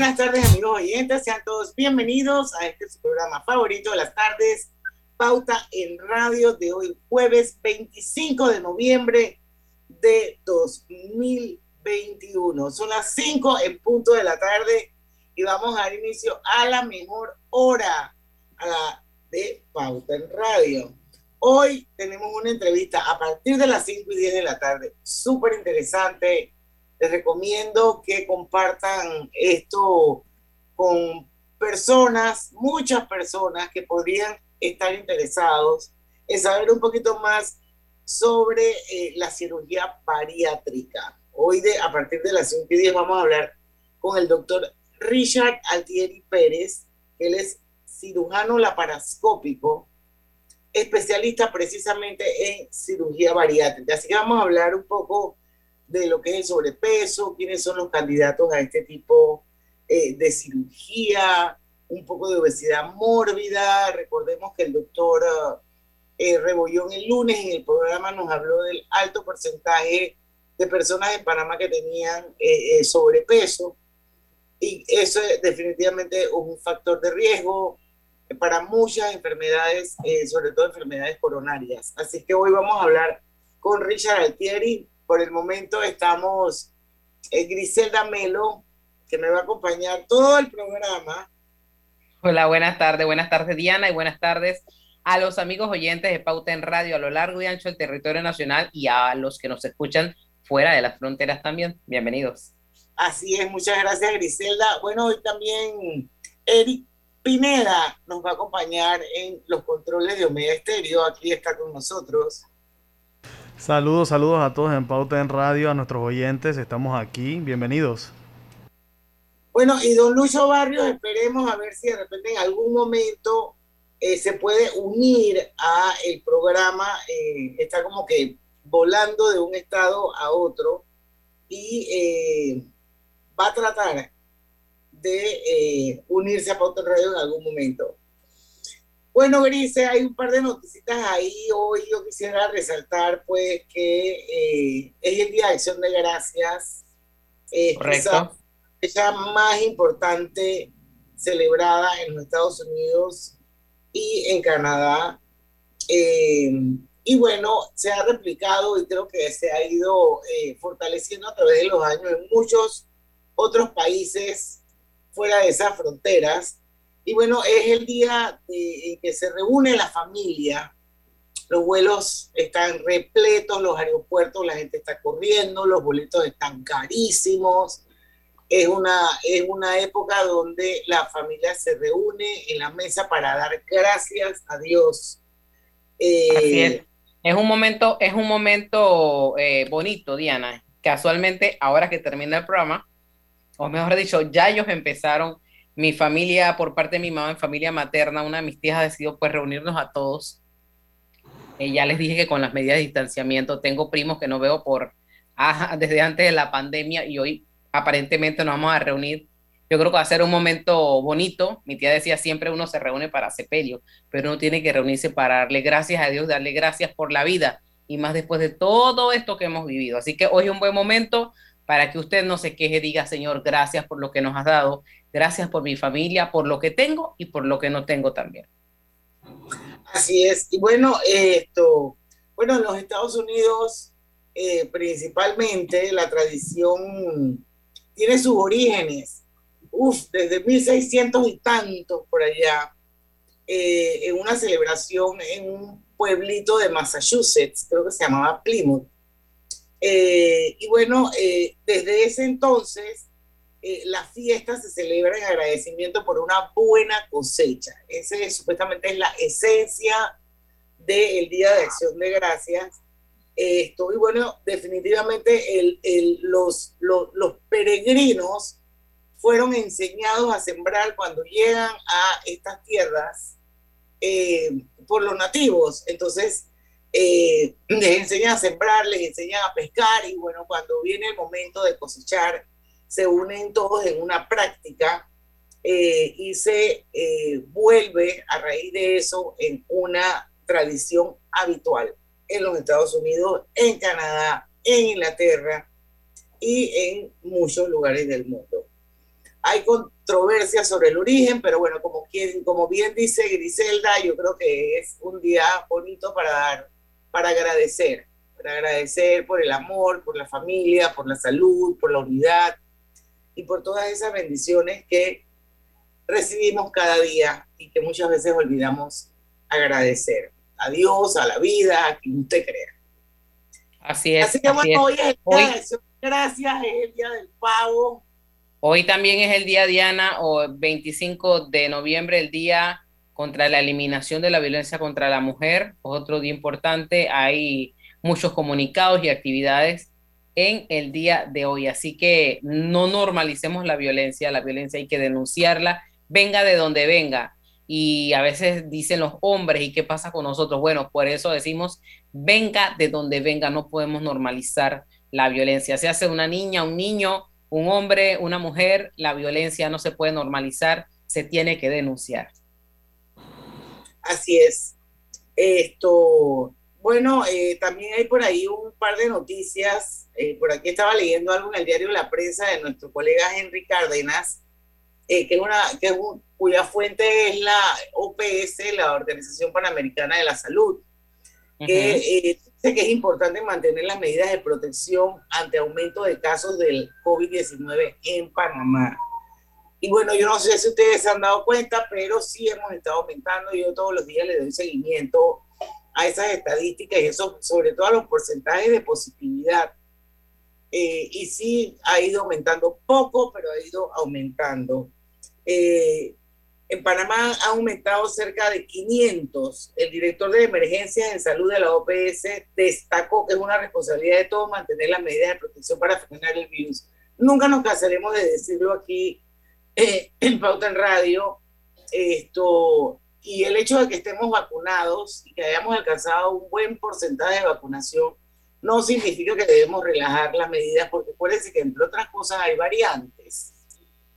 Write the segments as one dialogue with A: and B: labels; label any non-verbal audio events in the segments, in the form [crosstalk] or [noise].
A: Buenas tardes amigos oyentes, sean todos bienvenidos a este su programa favorito de las tardes, Pauta en Radio de hoy jueves 25 de noviembre de 2021. Son las 5 en punto de la tarde y vamos a dar inicio a la mejor hora a la de Pauta en Radio. Hoy tenemos una entrevista a partir de las 5 y 10 de la tarde, súper interesante. Les recomiendo que compartan esto con personas, muchas personas que podrían estar interesados en saber un poquito más sobre eh, la cirugía bariátrica. Hoy, de, a partir de las 5 y 10, vamos a hablar con el doctor Richard Altieri Pérez. Él es cirujano laparoscópico, especialista precisamente en cirugía bariátrica. Así que vamos a hablar un poco de lo que es el sobrepeso, quiénes son los candidatos a este tipo eh, de cirugía, un poco de obesidad mórbida. Recordemos que el doctor eh, Rebollón el lunes en el programa nos habló del alto porcentaje de personas en Panamá que tenían eh, eh, sobrepeso y eso es definitivamente un factor de riesgo para muchas enfermedades, eh, sobre todo enfermedades coronarias. Así que hoy vamos a hablar con Richard Altieri. Por el momento estamos eh, Griselda Melo, que me va a acompañar todo el programa.
B: Hola, buenas tardes, buenas tardes Diana y buenas tardes a los amigos oyentes de Pauta en Radio a lo largo y ancho del territorio nacional y a los que nos escuchan fuera de las fronteras también. Bienvenidos.
A: Así es, muchas gracias Griselda. Bueno, hoy también Eric Pineda nos va a acompañar en los controles de Omega Estéreo. Aquí está con nosotros.
C: Saludos, saludos a todos en Pauta en Radio, a nuestros oyentes. Estamos aquí. Bienvenidos.
A: Bueno, y don Lucho Barrios, esperemos a ver si de repente en algún momento eh, se puede unir a el programa. Eh, está como que volando de un estado a otro y eh, va a tratar de eh, unirse a Pauta en Radio en algún momento. Bueno, Grise, hay un par de noticias ahí. Hoy yo quisiera resaltar, pues, que eh, es el Día de Acción de Gracias. Eh,
B: Correcto.
A: Esa más importante celebrada en los Estados Unidos y en Canadá. Eh, y bueno, se ha replicado y creo que se ha ido eh, fortaleciendo a través de los años en muchos otros países fuera de esas fronteras. Y bueno, es el día de, en que se reúne la familia. Los vuelos están repletos, los aeropuertos, la gente está corriendo, los boletos están carísimos. Es una, es una época donde la familia se reúne en la mesa para dar gracias a Dios. Eh,
B: Así es. Es un momento, es un momento eh, bonito, Diana. Casualmente, ahora que termina el programa, o mejor dicho, ya ellos empezaron, mi familia, por parte de mi mamá, en familia materna, una de mis tías decidió pues reunirnos a todos. Eh, ya les dije que con las medidas de distanciamiento, tengo primos que no veo por ah, [laughs] desde antes de la pandemia y hoy aparentemente nos vamos a reunir. Yo creo que va a ser un momento bonito. Mi tía decía siempre uno se reúne para sepelio, pero uno tiene que reunirse para darle gracias a Dios, darle gracias por la vida y más después de todo esto que hemos vivido. Así que hoy es un buen momento para que usted no se queje, diga, Señor, gracias por lo que nos has dado, gracias por mi familia, por lo que tengo y por lo que no tengo también.
A: Así es. Y bueno, esto, bueno, en los Estados Unidos, eh, principalmente, la tradición tiene sus orígenes, uf, desde 1600 y tantos por allá, eh, en una celebración en un pueblito de Massachusetts, creo que se llamaba Plymouth. Eh, y bueno, eh, desde ese entonces, eh, la fiesta se celebra en agradecimiento por una buena cosecha. Ese supuestamente es la esencia del Día de Acción de Gracias. Esto, y bueno, definitivamente los, peregrinos fueron enseñados a sembrar cuando llegan a estas tierras eh, por los nativos. Entonces, eh, les enseñan a sembrar, les enseñan a pescar y bueno, cuando viene el momento de cosechar, se unen todos en una práctica eh, y se eh, vuelve a raíz de eso en una tradición habitual en los Estados Unidos, en Canadá, en Inglaterra y en muchos lugares del mundo. Hay controversia sobre el origen, pero bueno, como, quien, como bien dice Griselda, yo creo que es un día bonito para dar, para agradecer, para agradecer por el amor, por la familia, por la salud, por la unidad y por todas esas bendiciones que recibimos cada día y que muchas veces olvidamos agradecer a Dios, a la vida, a quien usted crea.
B: Así es.
A: Así que bueno, hoy es el día de gracias, es el día del pavo.
B: Hoy también es el día, Diana, o 25 de noviembre, el día contra la eliminación de la violencia contra la mujer. Otro día importante, hay muchos comunicados y actividades en el día de hoy. Así que no normalicemos la violencia, la violencia hay que denunciarla venga de donde venga. Y a veces dicen los hombres, ¿y qué pasa con nosotros? Bueno, por eso decimos, venga de donde venga, no podemos normalizar la violencia. Se hace una niña, un niño, un hombre, una mujer, la violencia no se puede normalizar, se tiene que denunciar.
A: Así es. Esto, bueno, eh, también hay por ahí un par de noticias. Eh, por aquí estaba leyendo algo en el diario La Prensa de nuestro colega Henry Cárdenas, eh, que, una, que cuya fuente es la OPS, la Organización Panamericana de la Salud, que eh, dice que es importante mantener las medidas de protección ante aumento de casos del COVID-19 en Panamá. Y bueno, yo no sé si ustedes se han dado cuenta, pero sí hemos estado aumentando. Yo todos los días le doy seguimiento a esas estadísticas y eso, sobre todo a los porcentajes de positividad. Eh, y sí ha ido aumentando poco, pero ha ido aumentando. Eh, en Panamá ha aumentado cerca de 500. El director de emergencias en salud de la OPS destacó que es una responsabilidad de todos mantener las medidas de protección para frenar el virus. Nunca nos cansaremos de decirlo aquí eh, en Pauta en Radio. Esto, y el hecho de que estemos vacunados y que hayamos alcanzado un buen porcentaje de vacunación no significa que debemos relajar las medidas, porque acuérdense que entre otras cosas hay variantes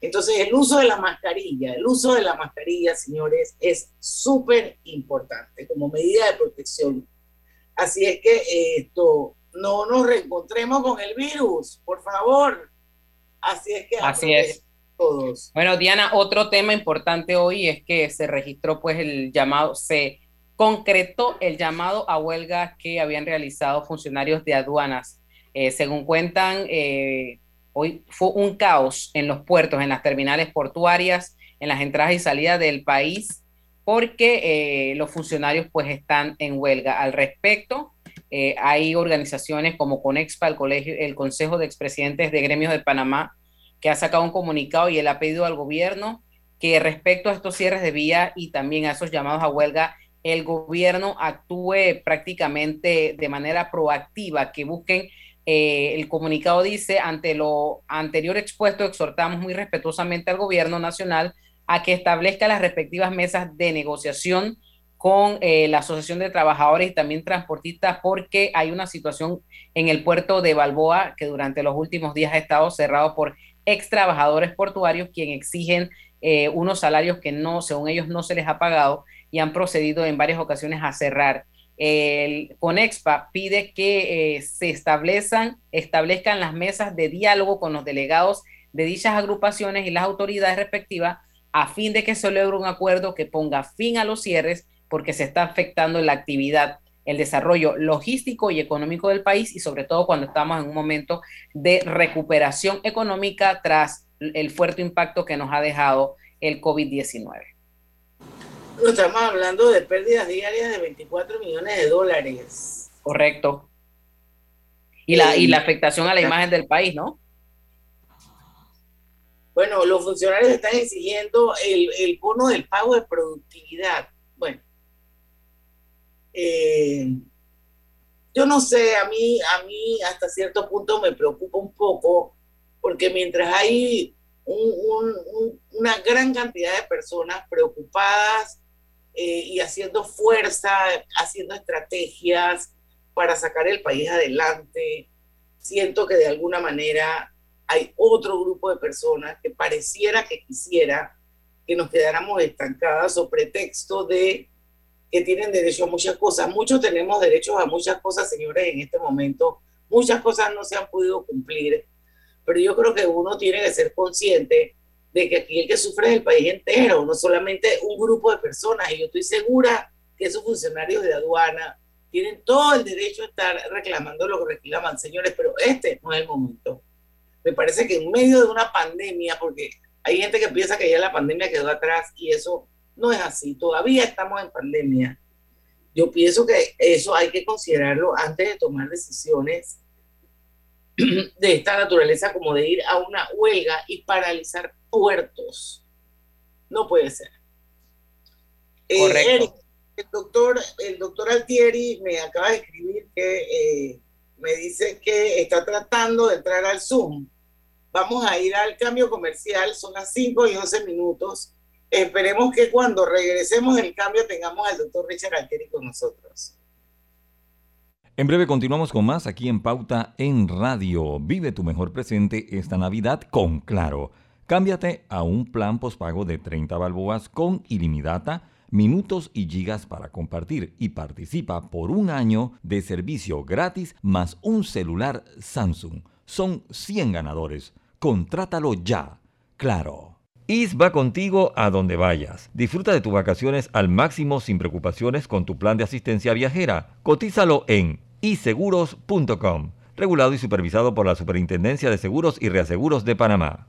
A: entonces, el uso de la mascarilla, el uso de la mascarilla, señores, es súper importante como medida de protección. Así es que esto, no nos reencontremos con el virus, por favor. Así es que
B: Así es. Todos. Bueno, Diana, otro tema importante hoy es que se registró pues el llamado, se concretó el llamado a huelga que habían realizado funcionarios de aduanas. Eh, según cuentan, eh, Hoy fue un caos en los puertos, en las terminales portuarias, en las entradas y salidas del país, porque eh, los funcionarios pues están en huelga. Al respecto, eh, hay organizaciones como Conexpa, el, colegio, el Consejo de Expresidentes de Gremios de Panamá, que ha sacado un comunicado y él ha pedido al gobierno que respecto a estos cierres de vía y también a esos llamados a huelga, el gobierno actúe prácticamente de manera proactiva, que busquen eh, el comunicado dice, ante lo anterior expuesto, exhortamos muy respetuosamente al gobierno nacional a que establezca las respectivas mesas de negociación con eh, la Asociación de Trabajadores y también transportistas, porque hay una situación en el puerto de Balboa que durante los últimos días ha estado cerrado por ex trabajadores portuarios, quienes exigen eh, unos salarios que no, según ellos, no se les ha pagado y han procedido en varias ocasiones a cerrar. El CONEXPA pide que eh, se establezcan, establezcan las mesas de diálogo con los delegados de dichas agrupaciones y las autoridades respectivas a fin de que se logre un acuerdo que ponga fin a los cierres porque se está afectando la actividad, el desarrollo logístico y económico del país y sobre todo cuando estamos en un momento de recuperación económica tras el fuerte impacto que nos ha dejado el COVID-19
A: estamos hablando de pérdidas diarias de 24 millones de dólares.
B: Correcto. Y la, y la afectación a la imagen del país, ¿no?
A: Bueno, los funcionarios están exigiendo el, el bono del pago de productividad. Bueno, Eh, yo no sé, a mí, a mí hasta cierto punto me preocupa un poco, porque mientras hay una gran cantidad de personas preocupadas eh, y haciendo fuerza, haciendo estrategias para sacar el país adelante, siento que de alguna manera hay otro grupo de personas que pareciera que quisiera que nos quedáramos estancadas o pretexto de que tienen derecho a muchas cosas. Muchos tenemos derechos a muchas cosas, señores, en este momento. Muchas cosas no se han podido cumplir, pero yo creo que uno tiene que ser consciente de que aquí el que sufre es el país entero, no solamente un grupo de personas. Y yo estoy segura que esos funcionarios de aduana tienen todo el derecho a estar reclamando lo que reclaman, señores, pero este no es el momento. Me parece que en medio de una pandemia, porque hay gente que piensa que ya la pandemia quedó atrás y eso no es así. Todavía estamos en pandemia. Yo pienso que eso hay que considerarlo antes de tomar decisiones [clears throat] de esta naturaleza como de ir a una huelga y paralizar puertos. No puede ser.
B: Eh, Correcto.
A: el doctor, el doctor Altieri me acaba de escribir que eh, me dice que está tratando de entrar al Zoom. Vamos a ir al cambio comercial, son las 5 y 11 minutos. Esperemos que cuando regresemos del cambio tengamos al doctor Richard Altieri con nosotros.
D: En breve continuamos con más aquí en Pauta en Radio. Vive tu mejor presente esta Navidad con Claro. Cámbiate a un plan pospago de 30 balboas con ilimitada, minutos y gigas para compartir y participa por un año de servicio gratis más un celular Samsung. Son 100 ganadores. Contrátalo ya. Claro. IS va contigo a donde vayas. Disfruta de tus vacaciones al máximo sin preocupaciones con tu plan de asistencia viajera. Cotízalo en iseguros.com. Regulado y supervisado por la Superintendencia de Seguros y Reaseguros de Panamá.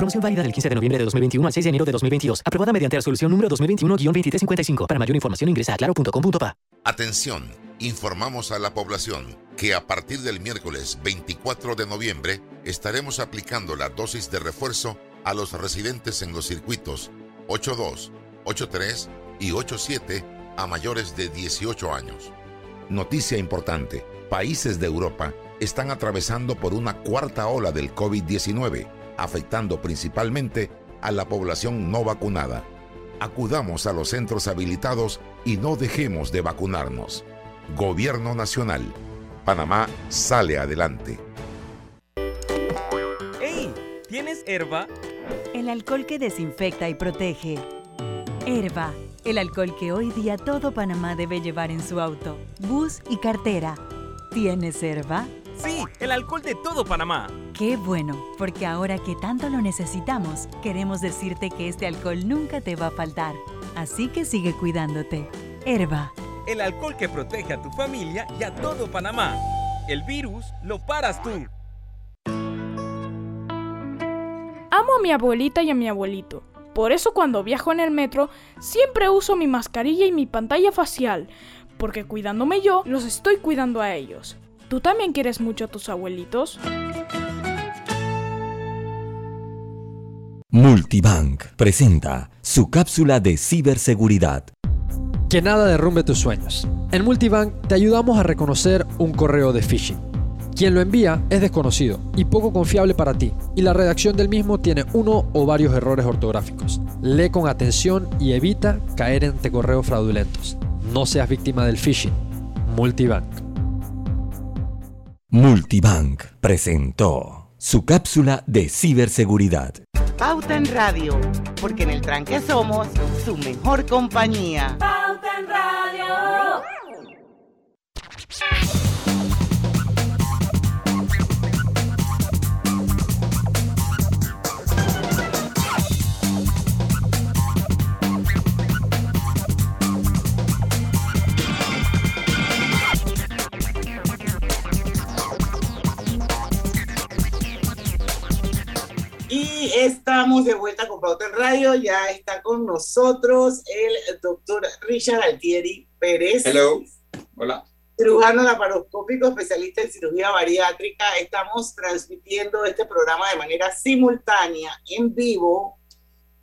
E: Promoción válida del 15 de noviembre de 2021 al 6 de enero de 2022. Aprobada mediante resolución número 2021-2355. Para mayor información ingresa a claro.com.pa.
F: Atención, informamos a la población que a partir del miércoles 24 de noviembre estaremos aplicando la dosis de refuerzo a los residentes en los circuitos 82, 83 y 87 a mayores de 18 años. Noticia importante, países de Europa están atravesando por una cuarta ola del COVID-19 afectando principalmente a la población no vacunada. Acudamos a los centros habilitados y no dejemos de vacunarnos. Gobierno Nacional. Panamá sale adelante.
G: ¡Hey! ¿Tienes herba?
H: El alcohol que desinfecta y protege. Herba, el alcohol que hoy día todo Panamá debe llevar en su auto, bus y cartera. ¿Tienes herba?
G: Sí, el alcohol de todo Panamá.
H: Qué bueno, porque ahora que tanto lo necesitamos, queremos decirte que este alcohol nunca te va a faltar. Así que sigue cuidándote. Herba.
G: El alcohol que protege a tu familia y a todo Panamá. El virus lo paras tú.
I: Amo a mi abuelita y a mi abuelito. Por eso cuando viajo en el metro siempre uso mi mascarilla y mi pantalla facial, porque cuidándome yo, los estoy cuidando a ellos. ¿Tú también quieres mucho a tus abuelitos?
J: Multibank presenta su cápsula de ciberseguridad.
K: Que nada derrumbe tus sueños. En Multibank te ayudamos a reconocer un correo de phishing. Quien lo envía es desconocido y poco confiable para ti, y la redacción del mismo tiene uno o varios errores ortográficos. Lee con atención y evita caer ante correos fraudulentos. No seas víctima del phishing. Multibank.
J: Multibank presentó su cápsula de ciberseguridad.
L: Pauta en Radio, porque en el tranque somos su mejor compañía.
M: Pauta en Radio.
A: Y estamos de vuelta con Pauta en Radio. Ya está con nosotros el doctor Richard Altieri Pérez.
N: Hello. Hola.
A: Cirujano laparoscópico, especialista en cirugía bariátrica. Estamos transmitiendo este programa de manera simultánea, en vivo,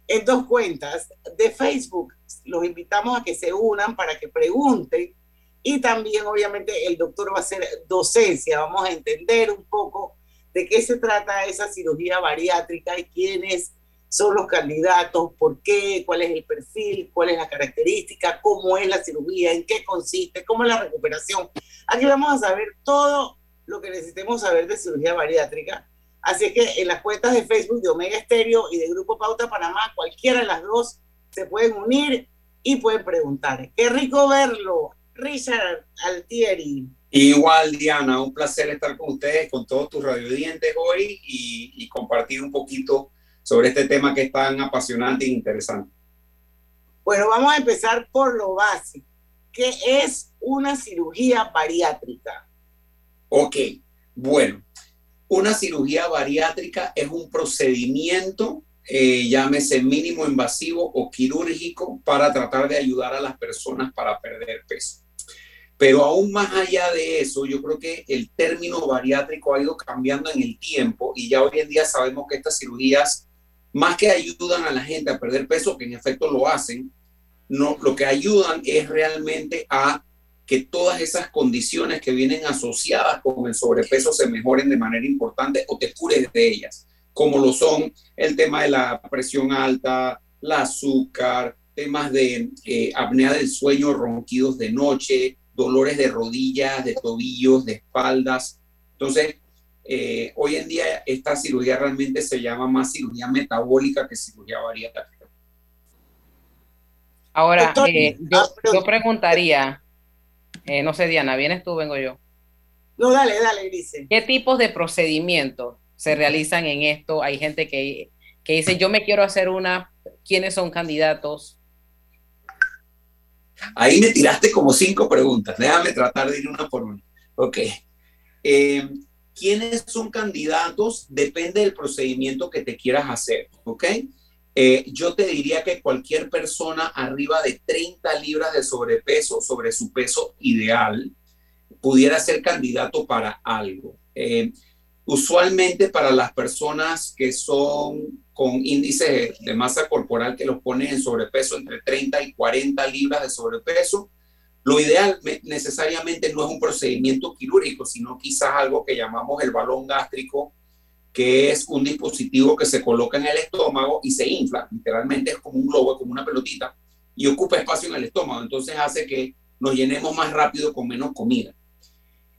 A: en dos cuentas de Facebook. Los invitamos a que se unan para que pregunten. Y también, obviamente, el doctor va a hacer docencia. Vamos a entender un poco de qué se trata esa cirugía bariátrica y quiénes son los candidatos, por qué, cuál es el perfil, cuál es la característica, cómo es la cirugía, en qué consiste, cómo es la recuperación. Aquí vamos a saber todo lo que necesitemos saber de cirugía bariátrica. Así que en las cuentas de Facebook de Omega Estéreo y de Grupo Pauta Panamá, cualquiera de las dos se pueden unir y pueden preguntar. Qué rico verlo, Richard Altieri.
N: Igual, Diana, un placer estar con ustedes, con todos tus radiodientes hoy y, y, compartir un poquito sobre este tema que es tan apasionante e interesante.
A: Bueno, vamos a empezar por lo básico. ¿Qué es una cirugía bariátrica?
N: Ok, bueno, una cirugía bariátrica es un procedimiento, eh, llámese mínimo invasivo o quirúrgico, para tratar de ayudar a las personas para perder peso. Pero aún más allá de eso, yo creo que el término bariátrico ha ido cambiando en el tiempo y ya hoy en día sabemos que estas cirugías, más que ayudan a la gente a perder peso, que en efecto lo hacen, no, lo que ayudan es realmente a que todas esas condiciones que vienen asociadas con el sobrepeso se mejoren de manera importante o te cures de ellas, como lo son el tema de la presión alta, el azúcar, temas de eh, apnea del sueño, ronquidos de noche, dolores de rodillas, de tobillos, de espaldas. Entonces, eh, hoy en día esta cirugía realmente se llama más cirugía metabólica que cirugía bariátrica.
B: Ahora, eh, yo, yo, preguntaría, eh, no sé, Diana, ¿vienes tú vengo yo?
A: No, dale, dale, dice.
B: ¿Qué tipos de procedimientos se realizan en esto? Hay gente que, que dice, yo me quiero hacer una, ¿quiénes son candidatos?
N: Ahí me tiraste como cinco preguntas. Déjame tratar de ir una por una. Ok. Eh, ¿Quiénes son candidatos? Depende del procedimiento que te quieras hacer. Ok. Eh, yo te diría que cualquier persona arriba de 30 libras de sobrepeso, sobre su peso ideal, pudiera ser candidato para algo. Eh, usualmente para las personas que son con índices de masa corporal que los ponen en sobrepeso entre 30 y 40 libras de sobrepeso, lo ideal necesariamente no es un procedimiento quirúrgico, sino quizás algo que llamamos el balón gástrico, que es un dispositivo que se coloca en el estómago y se infla, literalmente es como un globo, como una pelotita, y ocupa espacio en el estómago, entonces hace que nos llenemos más rápido con menos comida.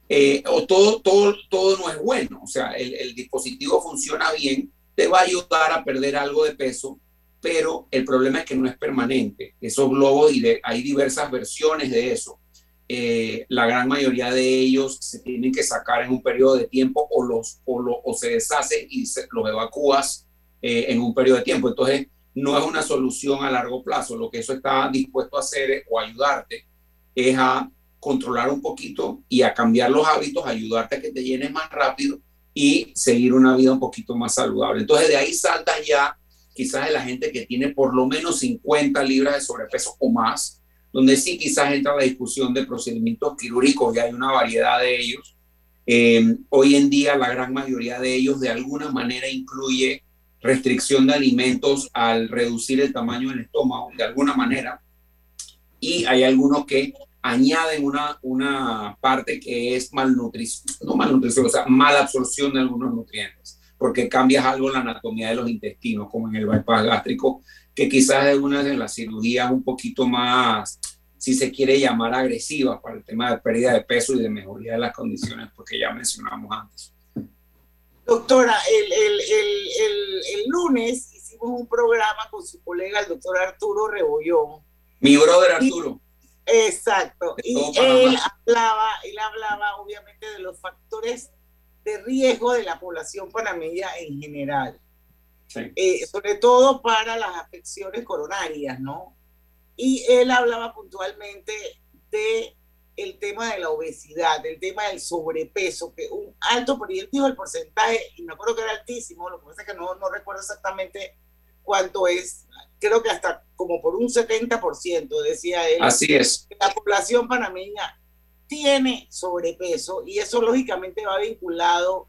N: Eh, o todo, todo, todo no es bueno, o sea, el, el dispositivo funciona bien, te va a ayudar a perder algo de peso, pero el problema es que no es permanente. Esos globos, hay diversas versiones de eso. Eh, la gran mayoría de ellos se tienen que sacar en un periodo de tiempo o, los, o, lo, o se deshacen y se, los evacúas eh, en un periodo de tiempo. Entonces, no es una solución a largo plazo. Lo que eso está dispuesto a hacer o ayudarte es a controlar un poquito y a cambiar los hábitos, ayudarte a que te llenes más rápido y seguir una vida un poquito más saludable. Entonces de ahí saltas ya quizás de la gente que tiene por lo menos 50 libras de sobrepeso o más, donde sí quizás entra la discusión de procedimientos quirúrgicos y hay una variedad de ellos. Eh, hoy en día la gran mayoría de ellos de alguna manera incluye restricción de alimentos al reducir el tamaño del estómago, de alguna manera. Y hay algunos que añaden una, una parte que es malnutrición, no malnutrición, o sea, mala absorción de algunos nutrientes, porque cambias algo en la anatomía de los intestinos, como en el bypass gástrico, que quizás es una de las cirugías un poquito más, si se quiere llamar agresiva para el tema de pérdida de peso y de mejoría de las condiciones, porque ya mencionamos antes.
A: Doctora, el, el, el, el, lunes hicimos un programa con su colega, el doctor Arturo Rebollón.
N: Mi brother Arturo.
A: Exacto. Y él hablaba, él hablaba obviamente de los factores de riesgo de la población panameña en general. Eh, sobre todo para las afecciones coronarias, ¿no? Y él hablaba puntualmente de el tema de la obesidad, el tema del sobrepeso, que un alto, por él dijo el porcentaje, y me acuerdo que era altísimo, lo que pasa es que no, no recuerdo exactamente cuánto es, creo que hasta como por un 70%, decía él.
N: Así es.
A: La población panameña tiene sobrepeso y eso lógicamente va vinculado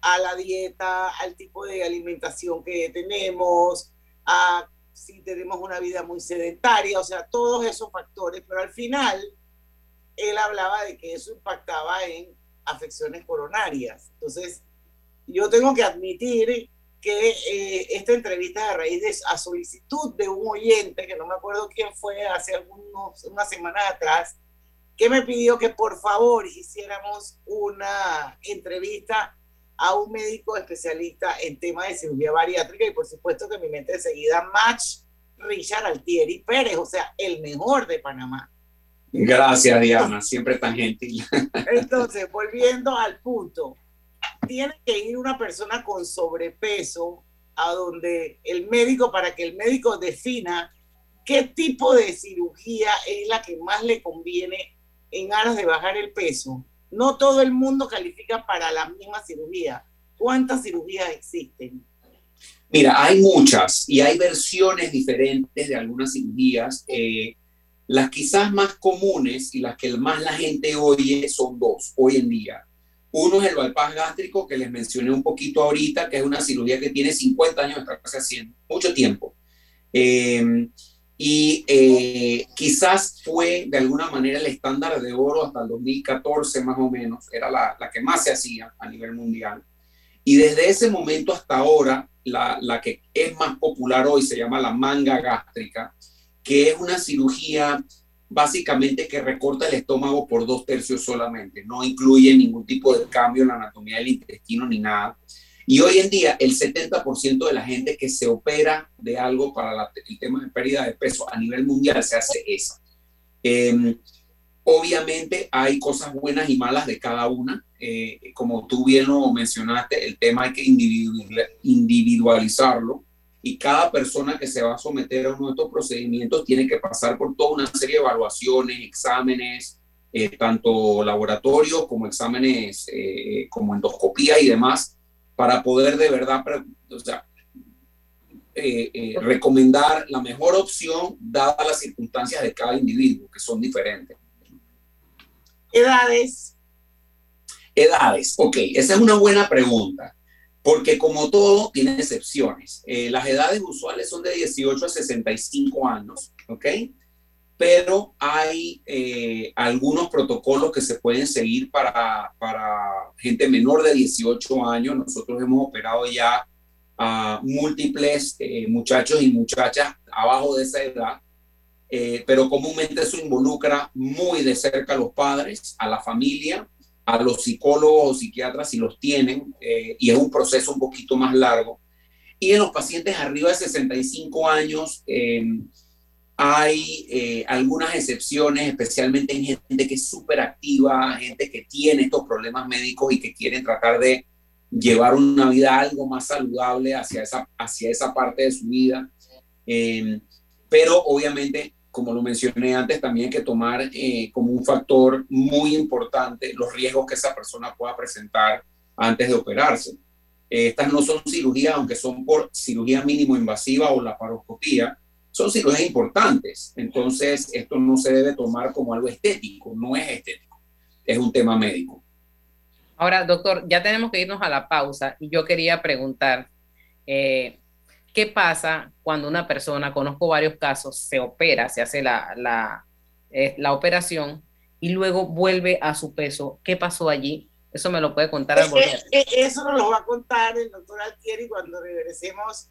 A: a la dieta, al tipo de alimentación que tenemos, a si tenemos una vida muy sedentaria, o sea, todos esos factores, pero al final él hablaba de que eso impactaba en afecciones coronarias. Entonces, yo tengo que admitir que eh, esta entrevista a raíz de a solicitud de un oyente, que no me acuerdo quién fue, hace algunos, unas semanas atrás, que me pidió que por favor hiciéramos una entrevista a un médico especialista en tema de cirugía bariátrica y por supuesto que mi mente enseguida match Richard Altieri Pérez, o sea, el mejor de Panamá.
N: Gracias, Diana, siempre tan gentil.
A: Entonces, volviendo al punto, tiene que ir una persona con sobrepeso a donde el médico, para que el médico defina qué tipo de cirugía es la que más le conviene en aras de bajar el peso. No todo el mundo califica para la misma cirugía. ¿Cuántas cirugías existen?
N: Mira, hay muchas y hay versiones diferentes de algunas cirugías. Eh, las quizás más comunes y las que más la gente oye son dos hoy en día. Uno es el bypass gástrico, que les mencioné un poquito ahorita, que es una cirugía que tiene 50 años de estarse haciendo, mucho tiempo. Eh, y eh, quizás fue de alguna manera el estándar de oro hasta el 2014 más o menos, era la, la que más se hacía a nivel mundial. Y desde ese momento hasta ahora, la, la que es más popular hoy se llama la manga gástrica, que es una cirugía básicamente que recorta el estómago por dos tercios solamente, no incluye ningún tipo de cambio en la anatomía del intestino ni nada. Y hoy en día el 70% de la gente que se opera de algo para el tema de pérdida de peso a nivel mundial se hace esa. Em, obviamente hay cosas buenas y malas de cada una. Eh, como tú bien lo mencionaste, el tema hay que individualizarlo y cada persona que se va a someter a uno de estos procedimientos tiene que pasar por toda una serie de evaluaciones, exámenes, eh, tanto laboratorios como exámenes eh, como endoscopía y demás, para poder de verdad o sea, eh, recomendar la mejor opción dadas las circunstancias de cada individuo, que son diferentes.
A: Edades.
N: Edades, ok, esa es una buena pregunta porque como todo tiene excepciones. Eh, las edades usuales son de 18 a 65 años, ¿ok? Pero hay eh, algunos protocolos que se pueden seguir para, para gente menor de 18 años. Nosotros hemos operado ya a múltiples eh, muchachos y muchachas abajo de esa edad, pero comúnmente eso involucra muy de cerca a los padres, a la familia, a los psicólogos o psiquiatras si los tienen, eh, y es un proceso un poquito más largo. Y en los pacientes arriba de 65 años eh, hay eh, algunas excepciones, especialmente en gente que es súper activa, gente que tiene estos problemas médicos y que quieren tratar de llevar una vida algo más saludable hacia esa, hacia esa parte de su vida. pero obviamente como lo mencioné antes, también hay que tomar eh, como un factor muy importante los riesgos que esa persona pueda presentar antes de operarse. estas no son cirugías, aunque son por cirugía mínimo invasiva o la paroscopía, son cirugías importantes. Entonces, esto no se debe tomar como algo estético, no es estético, es un tema médico.
B: Ahora, doctor, ya tenemos que irnos a la pausa y yo quería preguntar, eh, ¿qué pasa cuando una persona, conozco varios casos, se opera, se hace la, la, eh, la operación y luego vuelve a su peso? ¿Ququé pasó allí? Eso me lo puede contar al volver.
A: Eso nos lo va a contar el doctor Altieri cuando regresemos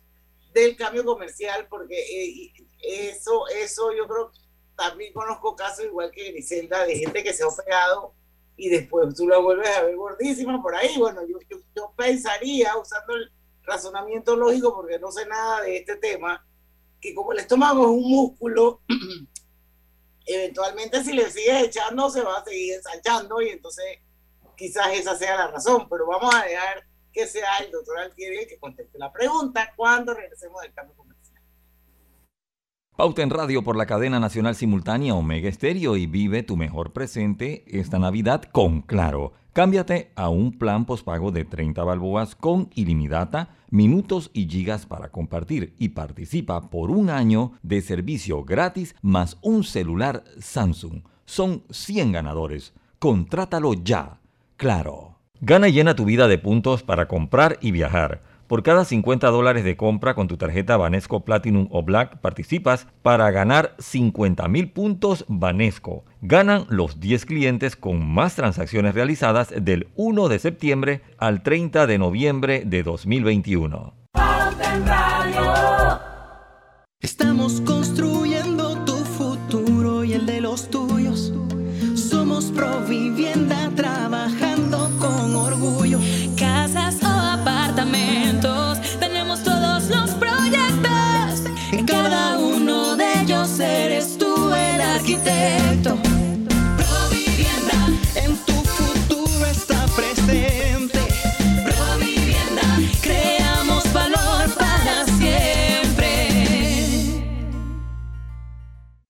A: del cambio comercial, porque eh, eso, eso yo creo, también conozco casos igual que Griselda, de gente que se ha operado y después tú la vuelves a ver gordísima por ahí. Bueno, yo, yo, pensaría, usando el razonamiento lógico, porque no sé nada de este tema, que como el estómago es un músculo, [clears throat] eventualmente si le sigues echando se va a seguir ensanchando y entonces quizás esa sea la razón, pero vamos a dejar que sea el doctor Altieri que conteste la pregunta cuando regresemos del cambio comercial.
D: Pauta en radio por la cadena nacional simultánea Omega Estéreo y vive tu mejor presente esta Navidad con Claro. Cámbiate a un plan pospago de 30 balboas con ilimitada, minutos y gigas para compartir y participa por un año de servicio gratis más un celular Samsung. Son 100 ganadores. Contrátalo ya. Claro. Gana y llena tu vida de puntos para comprar y viajar. Por cada 50 dólares de compra con tu tarjeta Banesco Platinum o Black participas para ganar 50 mil puntos Banesco. Ganan los 10 clientes con más transacciones realizadas del 1 de septiembre al 30 de noviembre de 2021.
O: Estamos construyendo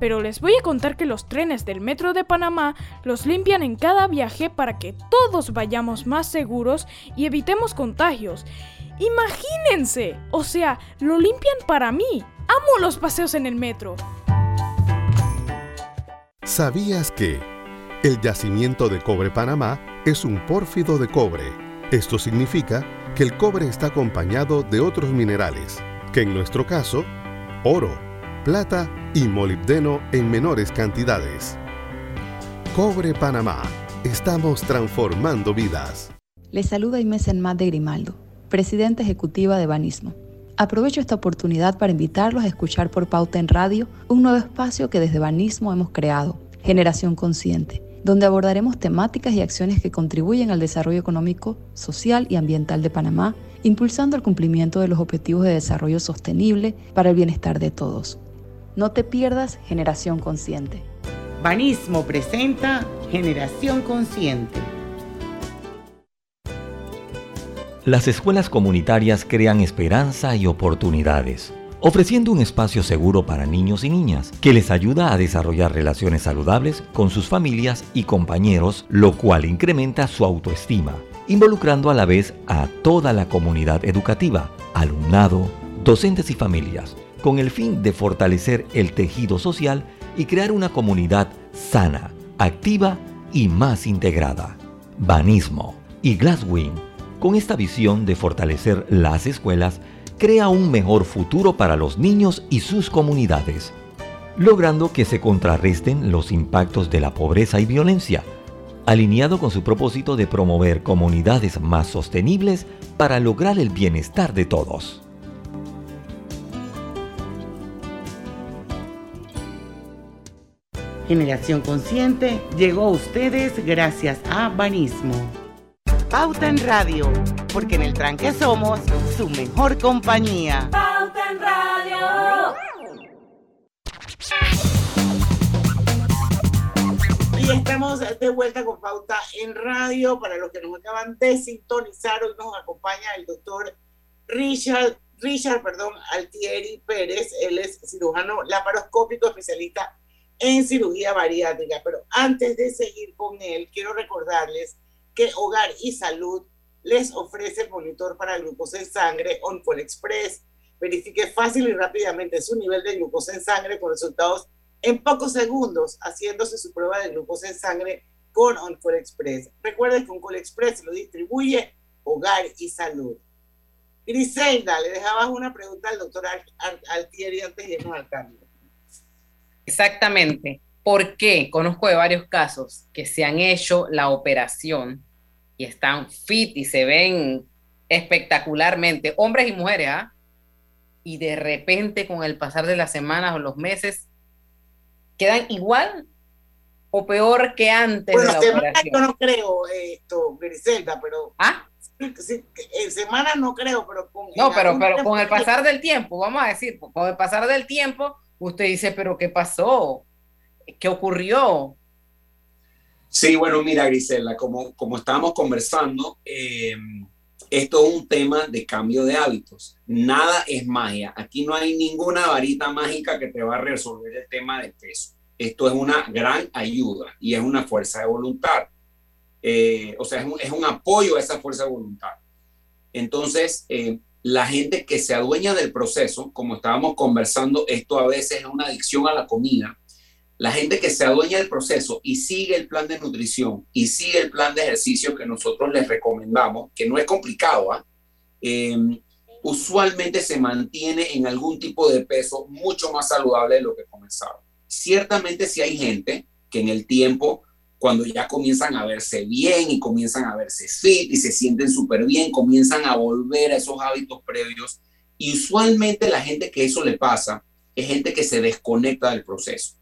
I: pero les voy a contar que los trenes del Metro de Panamá los limpian en cada viaje para que todos vayamos más seguros y evitemos contagios. Imagínense, o sea, lo limpian para mí. Amo los paseos en el metro.
P: ¿Sabías que el yacimiento de cobre Panamá es un pórfido de cobre? Esto significa que el cobre está acompañado de otros minerales, que en nuestro caso, oro, plata y molibdeno en menores cantidades. Cobre Panamá. Estamos transformando vidas.
Q: Les saluda Inés Enmat de Grimaldo, presidenta ejecutiva de Banismo.
R: Aprovecho esta oportunidad para invitarlos a escuchar por Pauta en Radio un nuevo espacio que desde Banismo hemos creado, Generación Consciente, donde abordaremos temáticas y acciones que contribuyen al desarrollo económico, social y ambiental de Panamá, impulsando el cumplimiento de los objetivos de desarrollo sostenible para el bienestar de todos. No te pierdas Generación Consciente.
L: Banismo presenta Generación Consciente.
D: Las escuelas comunitarias crean esperanza y oportunidades, ofreciendo un espacio seguro para niños y niñas que les ayuda a desarrollar relaciones saludables con sus familias y compañeros, lo cual incrementa su autoestima, involucrando a la vez a toda la comunidad educativa, alumnado, docentes y familias, con el fin de fortalecer el tejido social y crear una comunidad sana, activa y más integrada. Banismo y Glasswing con esta visión de fortalecer las escuelas, crea un mejor futuro para los niños y sus comunidades, logrando que se contrarresten los impactos de la pobreza y violencia, alineado con su propósito de promover comunidades más sostenibles para lograr el bienestar de todos.
L: Generación Consciente llegó a ustedes gracias a Banismo. Pauta en Radio, porque en el tranque somos su mejor compañía.
M: Pauta en Radio.
A: Y estamos de vuelta con Pauta en Radio. Para los que nos acaban de sintonizar, hoy nos acompaña el doctor Richard, Richard perdón, Altieri Pérez. Él es cirujano laparoscópico especialista en cirugía bariátrica. Pero antes de seguir con él, quiero recordarles que Hogar y Salud les ofrece el monitor para glucosa en sangre OnCall Express. Verifique fácil y rápidamente su nivel de glucosa en sangre con resultados en pocos segundos, haciéndose su prueba de glucosa en sangre con OnCall Express. Recuerden que OnCall Express lo distribuye Hogar y Salud. Griselda, le dejabas una pregunta al doctor Altieri antes de irnos al cambio.
B: Exactamente. ¿Por qué? Conozco de varios casos que se han hecho la operación y están fit y se ven espectacularmente, hombres y mujeres, ¿ah? Y de repente con el pasar de las semanas o los meses quedan igual o peor que antes
A: bueno,
B: de la
A: semana
B: operación.
A: yo no creo esto, Griselda, pero...
B: ¿Ah?
A: Sí, en semana no creo, pero con...
B: No, pero, pero con el pasar del tiempo, vamos a decir, con el pasar del tiempo, usted dice, pero ¿qué pasó? ¿Qué ocurrió?
N: Sí, bueno, mira, Grisela, como, como estábamos conversando, eh, esto es un tema de cambio de hábitos. Nada es magia. Aquí no hay ninguna varita mágica que te va a resolver el tema del peso. Esto es una gran ayuda y es una fuerza de voluntad. Eh, o sea, es un, es un apoyo a esa fuerza de voluntad. Entonces, eh, la gente que se adueña del proceso, como estábamos conversando, esto a veces es una adicción a la comida. La gente que se adueña del proceso y sigue el plan de nutrición y sigue el plan de ejercicio que nosotros les recomendamos, que no es complicado, ¿ah? Eh, usualmente se mantiene en algún tipo de peso mucho más saludable de lo que comenzaba. Ciertamente si hay gente que en el tiempo, cuando ya comienzan a verse bien y comienzan a verse fit y se sienten súper bien, comienzan a volver a esos hábitos previos. Y usualmente la gente que eso le pasa es gente que se desconecta del proceso.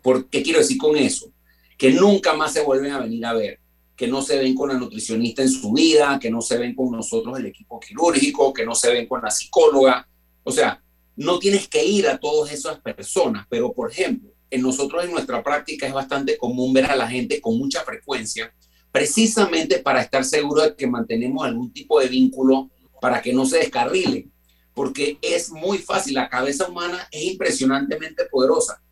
N: ¿Por qué quiero decir con eso? Que nunca más se vuelven a venir a ver, que no se ven con la nutricionista en su vida, que no se ven con nosotros el equipo quirúrgico, que no se ven con la psicóloga. O sea, no tienes que ir a todas esas personas, pero por ejemplo, en nosotros en nuestra práctica es bastante común ver a la gente con mucha frecuencia, precisamente para estar seguro de que mantenemos algún tipo de vínculo para que no se descarrilen, porque es muy fácil, la cabeza humana es impresionantemente poderosa.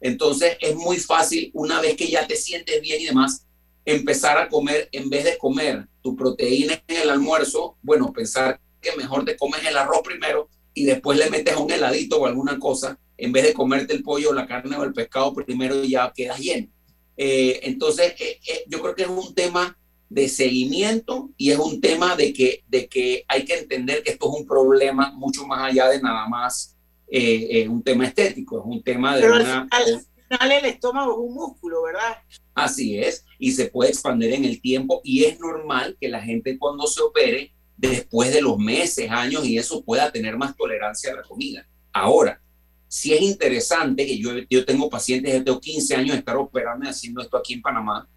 N: Entonces es muy fácil, una vez que ya te sientes bien y demás, empezar a comer, en vez de comer tu proteína en el almuerzo, bueno, pensar que mejor te comes el arroz primero y después le metes un heladito o alguna cosa, en vez de comerte el pollo, la carne o el pescado primero ya quedas lleno. Eh, entonces, eh, eh, yo creo que es un tema de seguimiento y es un tema de que, de que hay que entender que esto es un problema mucho más allá de nada más eh, un tema estético, es un tema de
A: Pero
N: una...
A: al final el estómago es un músculo, ¿verdad?
N: Así es, y se puede expandir en el tiempo y es normal que la gente cuando se opere después de los meses, años y eso pueda tener más tolerancia a la comida. Ahora, si es interesante, que yo, yo tengo pacientes, tengo 15 años de estar operando y haciendo esto aquí en Panamá,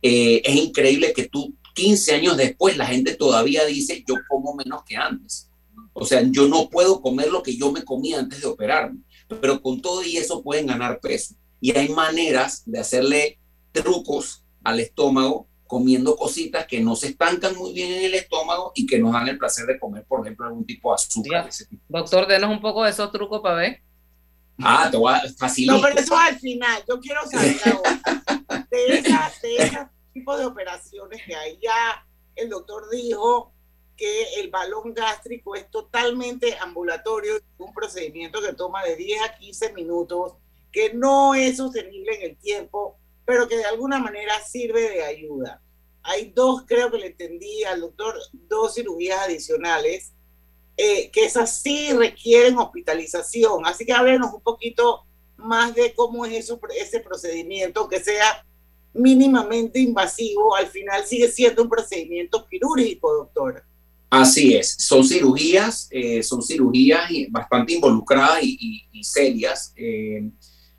N: eh, es increíble que tú 15 años después la gente todavía dice yo como menos que antes. O sea, yo no puedo comer lo que yo me comía antes de operarme, pero con todo y eso pueden ganar peso. Y hay maneras de hacerle trucos al estómago comiendo cositas que no se estancan muy bien en el estómago y que nos dan el placer de comer, por ejemplo, algún tipo de azúcar.
B: Doctor, denos un poco de esos trucos para ver.
N: Ah, te voy a facilitar.
A: No, pero eso al final. Yo quiero saber [laughs] ahora de ese tipo de operaciones que hay. Ya el doctor dijo que el balón gástrico es totalmente ambulatorio, un procedimiento que toma de 10 a 15 minutos, que no es sostenible en el tiempo, pero que de alguna manera sirve de ayuda. Hay dos, creo que le entendí al doctor, dos cirugías adicionales, eh, que esas sí requieren hospitalización. Así que háblenos un poquito más de cómo es eso, ese procedimiento, que sea mínimamente invasivo, al final sigue siendo un procedimiento quirúrgico, doctora.
N: Así es, son cirugías, eh, son cirugías bastante involucradas y, y, serias eh,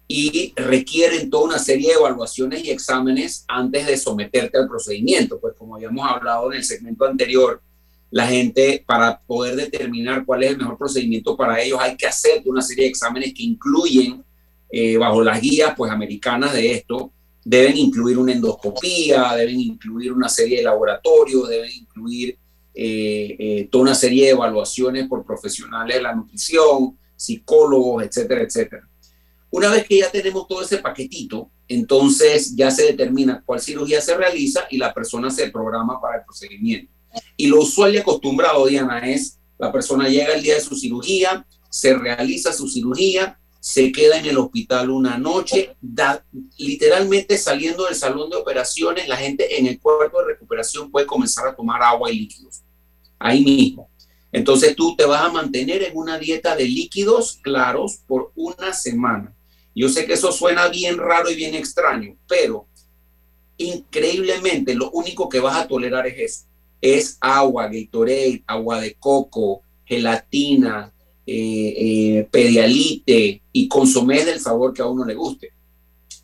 N: y requieren toda una serie de evaluaciones y exámenes antes de someterte al procedimiento. Pues como habíamos hablado en el segmento anterior, la gente para poder determinar cuál es el mejor procedimiento para ellos hay que hacer una serie de exámenes que incluyen, eh, bajo las guías pues americanas de esto, deben incluir una endoscopía, deben incluir una serie de laboratorios, deben incluir eh, eh, toda una serie de evaluaciones por profesionales de la nutrición, psicólogos, etcétera, etcétera. Una vez que ya tenemos todo ese paquetito, entonces ya se determina cuál cirugía se realiza y la persona se programa para el procedimiento. Y lo usual y acostumbrado, Diana, es la persona llega el día de su cirugía, se realiza su cirugía, se queda en el hospital una noche, da, literalmente saliendo del salón de operaciones, la gente en el cuarto de recuperación puede comenzar a tomar agua y líquidos ahí mismo. Entonces tú te vas a mantener en una dieta de líquidos claros por una semana. Yo sé que eso suena bien raro y bien extraño, pero increíblemente lo único que vas a tolerar es. Es agua, Gatorade, agua de coco, gelatina, eh, eh, pedialite y consomé del sabor que a uno le guste.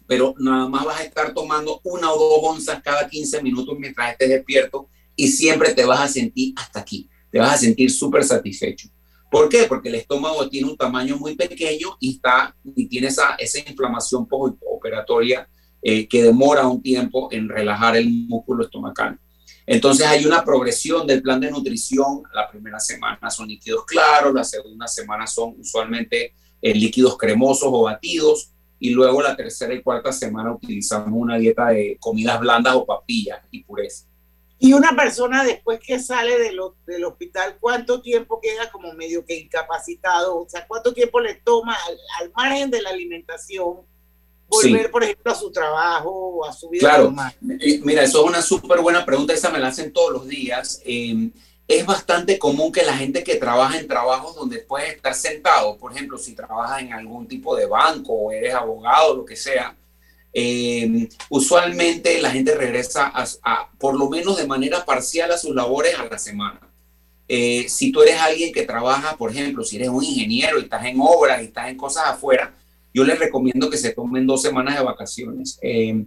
N: Pero nada más vas a estar tomando una o dos onzas cada 15 minutos mientras estés despierto y siempre te vas a sentir hasta aquí, te vas a sentir súper satisfecho. ¿Por qué? Porque el estómago tiene un tamaño muy pequeño y, está, y tiene esa, esa inflamación postoperatoria eh, que demora un tiempo en relajar el músculo estomacal. Entonces hay una progresión del plan de nutrición. La primera semana son líquidos claros, la segunda semana son usualmente eh, líquidos cremosos o batidos y luego la tercera y cuarta semana utilizamos una dieta de comidas blandas o papillas y pureza.
A: Y una persona después que sale del hospital, ¿cuánto tiempo queda como medio que incapacitado? O sea, ¿cuánto tiempo le toma al, margen de la alimentación volver, por ejemplo, a su trabajo o a su vida
N: claro.
A: normal?
N: Mira, eso es una súper buena pregunta, esa me la hacen todos los días. Eh, es bastante común que la gente que trabaja en trabajos donde puedes estar sentado, por ejemplo, si trabajas en algún tipo de banco o eres abogado, lo que sea, eh, usualmente la gente regresa a, por lo menos de manera parcial a sus labores a la semana. Eh, si tú eres alguien que trabaja, por ejemplo, si eres un ingeniero y estás en obras y estás en cosas afuera, yo les recomiendo que se tomen dos semanas de vacaciones. Eh,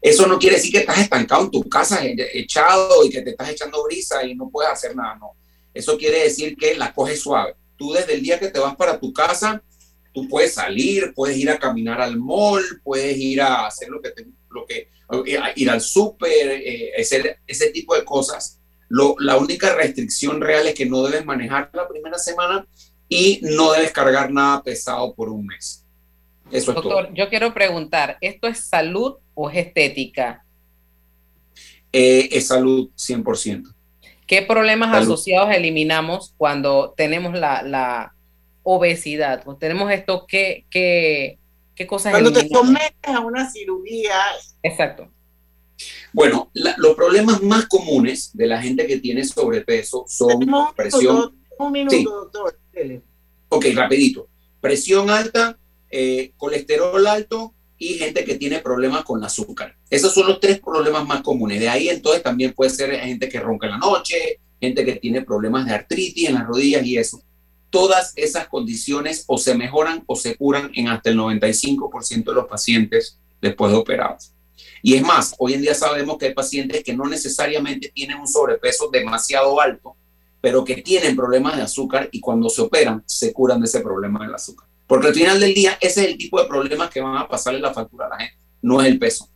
N: eso no quiere decir que estás estancado en tu casa, echado y que te estás echando brisa y no puedes hacer nada, no. Eso quiere decir que la coges suave. Tú desde el día que te vas para tu casa, tú puedes salir, puedes ir a caminar al mall, puedes ir a hacer lo que, lo que ir al súper, eh, hacer ese tipo de cosas. Lo, la única restricción real es que no debes manejar la primera semana y no debes cargar nada pesado por un mes. Eso es todo.
B: Yo quiero preguntar, ¿esto es salud o es estética?
N: Eh, es salud 100%.
B: ¿Qué problemas asociados eliminamos cuando tenemos la, la obesidad? Pues tenemos esto, ¿qué, qué, qué cosas?
A: Cuando te sometes a una cirugía.
B: Exacto.
N: Bueno, los problemas más comunes de la gente que tiene sobrepeso son presión.
A: Un minuto, doctor.
N: Ok, rapidito. Presión alta, eh, colesterol alto y gente que tiene problemas con el azúcar. Esos son los tres problemas más comunes. De ahí entonces también puede ser gente que ronca en la noche, gente que tiene problemas de artritis en las rodillas y eso. Todas esas condiciones o se mejoran o se curan en hasta el 95% de los pacientes después de operados. Y es más, hoy en día sabemos que hay pacientes que no necesariamente tienen un sobrepeso demasiado alto, pero que tienen problemas de azúcar y cuando se operan se curan de ese problema del azúcar. Porque al final del día ese es el tipo de problemas que van a pasarle la factura a la gente, no es el peso.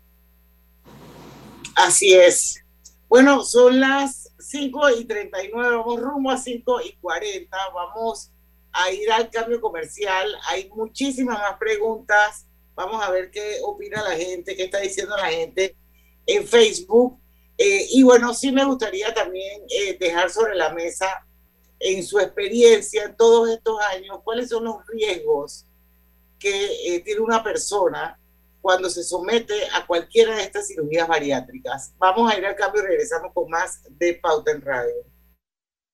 A: Así es. Bueno, son las 5 y 39, vamos rumbo a 5 y 40, vamos a ir al cambio comercial. Hay muchísimas más preguntas. Vamos a ver qué opina la gente, qué está diciendo la gente en Facebook. Eh, y bueno, sí me gustaría también eh, dejar sobre la mesa en su experiencia en todos estos años, cuáles son los riesgos que eh, tiene una persona cuando se somete a cualquiera de estas cirugías bariátricas. Vamos a ir al cambio y regresamos con más de Pauta en Radio.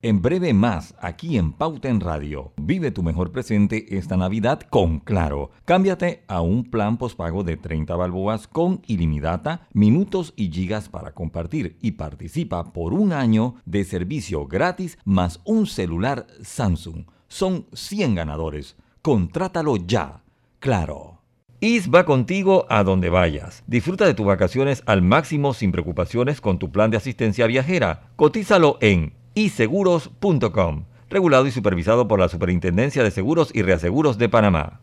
D: En breve más, aquí en Pauta en Radio. Vive tu mejor presente esta Navidad con Claro. Cámbiate a un plan postpago de 30 balboas con ilimitada, minutos y gigas para compartir y participa por un año de servicio gratis más un celular Samsung. Son 100 ganadores. Contrátalo ya. Claro. IS va contigo a donde vayas. Disfruta de tus vacaciones al máximo sin preocupaciones con tu plan de asistencia viajera. Cotízalo en iseguros.com. Regulado y supervisado por la Superintendencia de Seguros y Reaseguros de Panamá.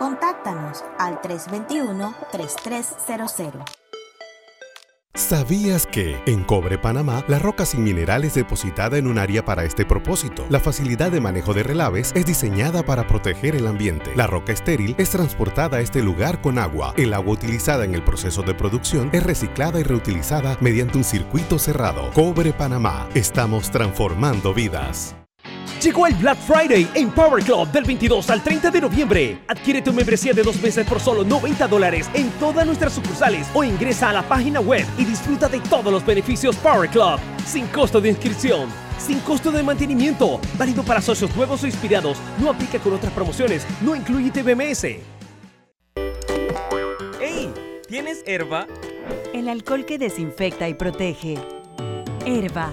S: Contáctanos al 321-3300.
P: ¿Sabías que en Cobre Panamá la roca sin mineral es depositada en un área para este propósito? La facilidad de manejo de relaves es diseñada para proteger el ambiente. La roca estéril es transportada a este lugar con agua. El agua utilizada en el proceso de producción es reciclada y reutilizada mediante un circuito cerrado. Cobre Panamá. Estamos transformando vidas.
G: Llegó el Black Friday en Power Club del 22 al 30 de noviembre. Adquiere tu membresía de dos meses por solo 90 dólares en todas nuestras sucursales o ingresa a la página web y disfruta de todos los beneficios Power Club, sin costo de inscripción, sin costo de mantenimiento, válido para socios nuevos o inspirados, no aplica con otras promociones, no incluye TBMS. ¡Ey! ¿Tienes herba?
H: El alcohol que desinfecta y protege. Herba,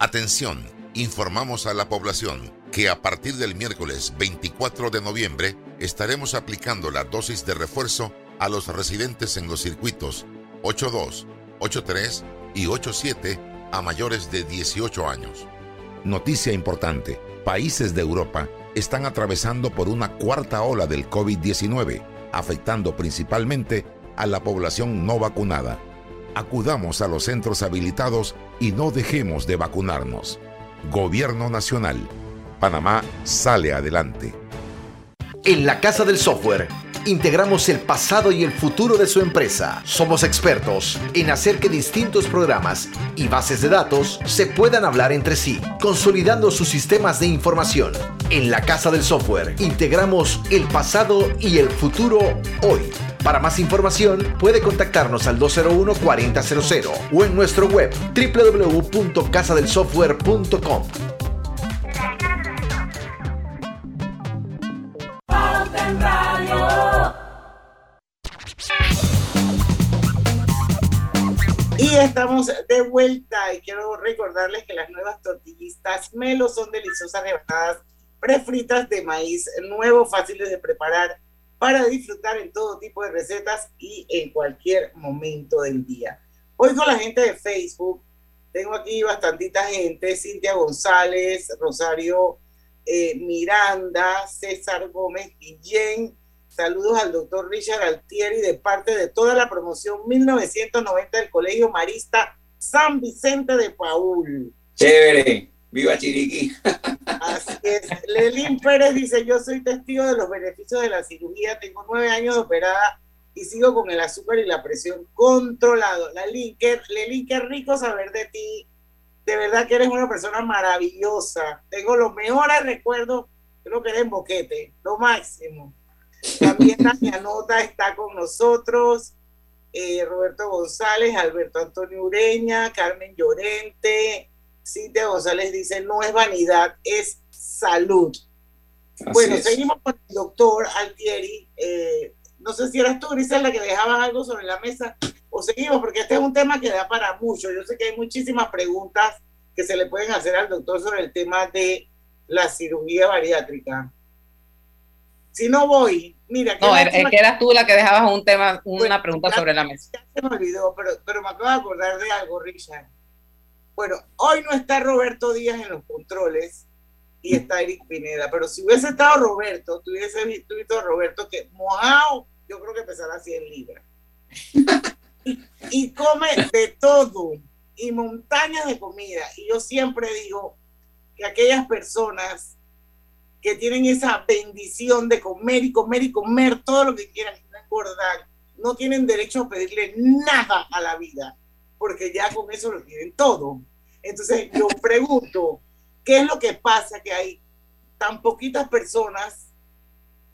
F: Atención, informamos a la población que a partir del miércoles 24 de noviembre estaremos aplicando la dosis de refuerzo a los residentes en los circuitos 82, 83 y 87 a mayores de 18 años. Noticia importante, países de Europa están atravesando por una cuarta ola del COVID-19, afectando principalmente a la población no vacunada. Acudamos a los centros habilitados y no dejemos de vacunarnos. Gobierno Nacional. Panamá sale adelante.
T: En la Casa del Software integramos el pasado y el futuro de su empresa. Somos expertos en hacer que distintos programas y bases de datos se puedan hablar entre sí, consolidando sus sistemas de información. En la Casa del Software integramos el pasado y el futuro hoy. Para más información puede contactarnos al 201-4000 o en nuestro web www.casadelsoftware.com.
A: Y estamos de vuelta y quiero recordarles que las nuevas tortillistas Melo son deliciosas rebanadas prefritas de maíz nuevo, fáciles de preparar para disfrutar en todo tipo de recetas y en cualquier momento del día. Hoy con la gente de Facebook, tengo aquí bastantita gente, Cintia González, Rosario eh, Miranda, César Gómez Guillén, Saludos al doctor Richard Altieri de parte de toda la promoción 1990 del Colegio Marista San Vicente de Paul.
N: Chévere, viva Chiriquí.
A: Así es. Lelín Pérez dice, yo soy testigo de los beneficios de la cirugía, tengo nueve años de operada y sigo con el azúcar y la presión controlado. Lelín, qué, Lelín, qué rico saber de ti. De verdad que eres una persona maravillosa. Tengo los mejores recuerdos, creo que eres boquete, lo máximo. También Tania Nota está con nosotros, eh, Roberto González, Alberto Antonio Ureña, Carmen Llorente, Cintia González dice, no es vanidad, es salud. bueno, seguimos con el doctor Altieri. Eh, no sé si eras tú, Grisela, que dejabas algo sobre la mesa, o seguimos, porque este es un tema que da para mucho. Yo sé que hay muchísimas preguntas que se le pueden hacer al doctor sobre el tema de la cirugía bariátrica. Si no voy, mira.
B: No, es que eras tú la que dejabas un tema, una pregunta sobre la mesa.
A: Ya se me olvidó, pero, pero me acabo de acordar de algo, Richard. Bueno, hoy no está Roberto Díaz en los controles y está Eric Pineda, pero si hubiese estado Roberto, tuviese visto a Roberto que mojado, yo creo que pesará 100 libras. y, [laughs] y come de todo y montañas de comida. Y yo siempre digo que aquellas personas que tienen esa bendición de comer y comer y comer todo lo que quieran no engordar, no tienen derecho a pedirle nada a la vida, porque ya con eso lo tienen todo. Entonces yo [laughs] pregunto, ¿qué es lo que pasa que hay tan poquitas personas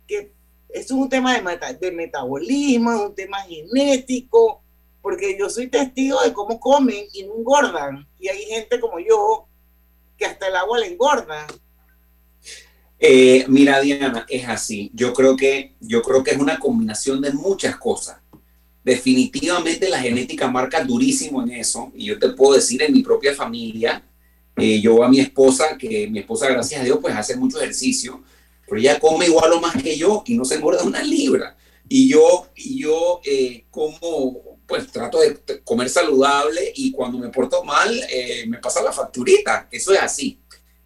A: que es un tema de, de metabolismo, es un tema genético, porque yo soy testigo de cómo comen y no engordan, y hay gente como yo que hasta el agua le engorda.
N: Eh, mira, Diana, es así. Yo creo, que, yo creo que es una combinación de muchas cosas. Definitivamente la genética marca durísimo en eso. Y yo te puedo decir en mi propia familia, eh, yo a mi esposa, que mi esposa, gracias a Dios, pues hace mucho ejercicio, pero ella come igual o más que yo y no se engorda una libra. Y yo, y yo eh, como, pues trato de comer saludable y cuando me porto mal, me pasa la facturita. Eso es así.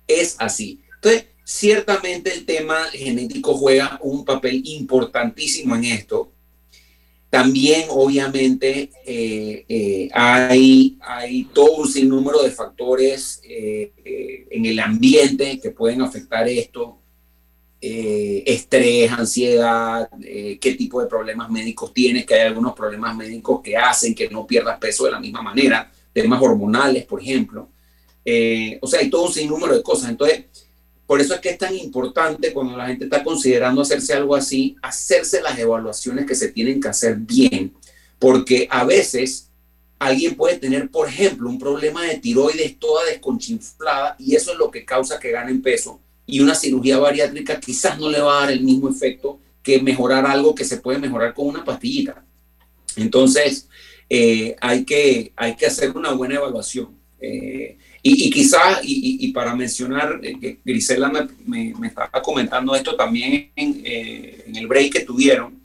N: Es así. Entonces, Ciertamente el tema genético juega un papel importantísimo en esto. También, obviamente, eh, eh, hay, hay todo un sinnúmero de factores eh, en el ambiente que pueden afectar esto. estrés, ansiedad, qué tipo de problemas médicos tienes, que hay algunos problemas médicos que hacen que no pierdas peso de la misma manera, temas hormonales, por ejemplo. o sea, hay todo un sinnúmero de cosas. Entonces, por eso es que es tan importante cuando la gente está considerando hacerse algo así, hacerse las evaluaciones que se tienen que hacer bien, porque a veces alguien puede tener, por ejemplo, un problema de tiroides toda desconchinflada y eso es lo que causa que ganen peso y una cirugía bariátrica quizás no le va a dar el mismo efecto que mejorar algo que se puede mejorar con una pastillita. Entonces, eh, hay, que, hay que hacer una buena evaluación. Eh, y, quizás, y, para mencionar, eh, que Grisela me, me, estaba comentando esto también eh, en, el break que tuvieron,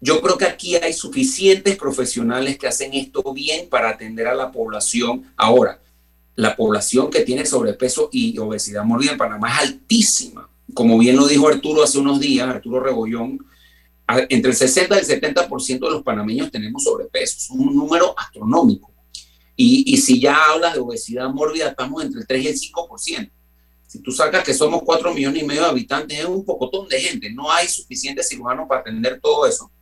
N: yo creo que aquí hay suficientes profesionales que hacen esto bien para atender a la población. Ahora, la población que tiene sobrepeso y obesidad mórbida en Panamá es altísima, como bien lo dijo Arturo hace unos días, Arturo Rebollón, entre el 60 y el 70% de los panameños tenemos sobrepeso, es un número astronómico. Y, si ya hablas de obesidad mórbida, estamos entre el 3 y el 5%. Si tú sacas que somos 4 millones y medio de habitantes, es un pocotón de gente. No hay suficientes cirujanos para atender todo eso.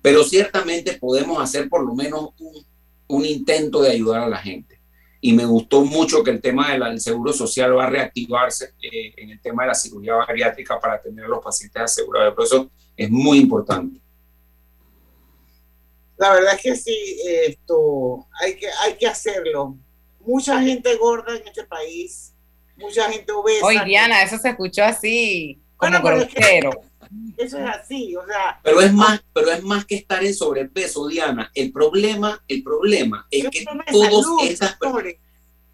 N: Pero ciertamente podemos hacer por lo menos un, un intento de ayudar a la gente. Y me gustó mucho que el tema del seguro social va a reactivarse eh, en el tema de la cirugía bariátrica para atender a los pacientes asegurados. Por eso es muy importante.
A: La verdad es que sí, esto hay que, hay que hacerlo. Mucha gente gorda en este país, mucha gente obesa.
B: Oye, Diana, eso se escuchó así, como bueno,
A: eso es así, o sea.
N: Pero es más, pero es más que estar en sobrepeso, Diana. El problema, el problema es que todos estas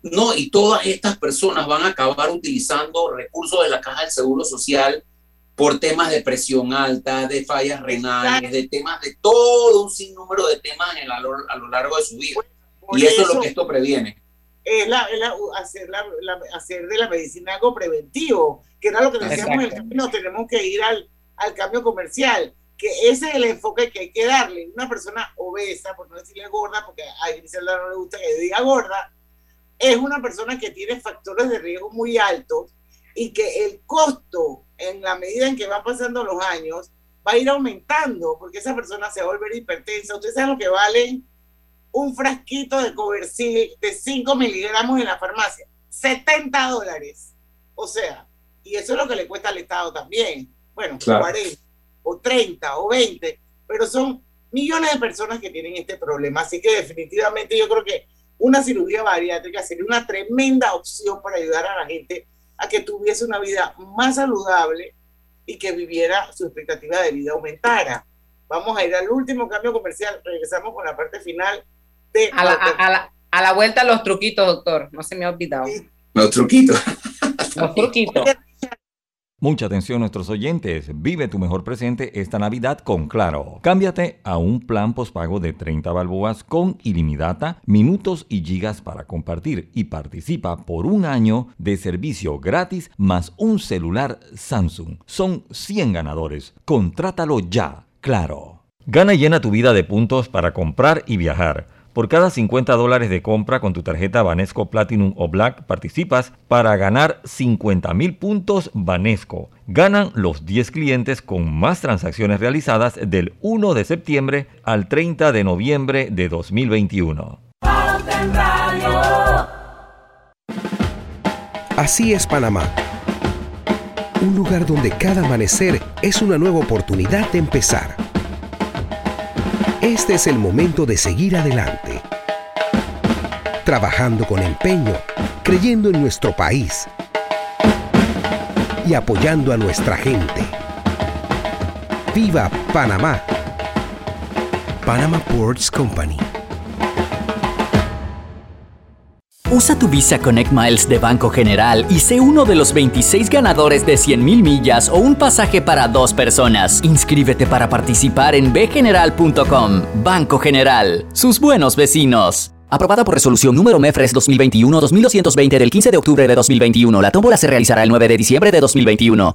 N: no, y todas estas personas van a acabar utilizando recursos de la caja del seguro social por temas de presión alta, de fallas renales, de temas de todo un sinnúmero de temas a, lo, largo de su vida. y eso, es lo que esto previene.
A: Es, la, hacer, hacer, de la medicina algo preventivo, que era lo que decíamos en el camino, tenemos que ir al, al cambio comercial, que ese es el enfoque que hay que darle. Una persona obesa, por no decirle gorda, porque a Griselda no le gusta que diga gorda, es una persona que tiene factores de riesgo muy altos y que el costo en la medida en que van pasando los años, va a ir aumentando, porque esa persona se va a volver hipertensa. Ustedes saben lo que vale un frasquito de Coversil de 5 miligramos en la farmacia, 70 dólares. O sea, y eso es lo que le cuesta al Estado también. Bueno, 40 o 30 o 20, pero son millones de personas que tienen este problema. Así que definitivamente yo creo que una cirugía bariátrica sería una tremenda opción para ayudar a la gente a que tuviese una vida más saludable y que viviera su expectativa de vida aumentara. Vamos a ir al último cambio comercial. Regresamos con la parte final de...
B: A la, a, la, a la vuelta los truquitos, doctor. No se me ha olvidado.
N: Los truquitos.
B: los truquitos.
D: Mucha atención nuestros oyentes, vive tu mejor presente esta Navidad con Claro. Cámbiate a un plan pospago de 30 balboas con ilimitada, minutos y gigas para compartir y participa por un año de servicio gratis más un celular Samsung. Son 100 ganadores. Contrátalo ya, Claro. Gana y llena tu vida de puntos para comprar y viajar. Por cada 50 dólares de compra con tu tarjeta Banesco Platinum o Black participas para ganar 50 mil puntos Banesco. Ganan los 10 clientes con más transacciones realizadas del 1 de septiembre al 30 de noviembre de 2021.
U: Así es Panamá. Un lugar donde cada amanecer es una nueva oportunidad de empezar este es el momento de seguir adelante, trabajando con empeño, creyendo en nuestro país y apoyando a nuestra gente. ¡Viva Panamá! Panama Ports Company.
V: Usa tu Visa Connect Miles de Banco General y sé uno de los 26 ganadores de 100.000 millas o un pasaje para dos personas. Inscríbete para participar en bgeneral.com. Banco General, sus buenos vecinos. Aprobada por resolución número MEFRES 2021-2220 del 15 de octubre de 2021. La tómbola se realizará el 9 de diciembre de 2021.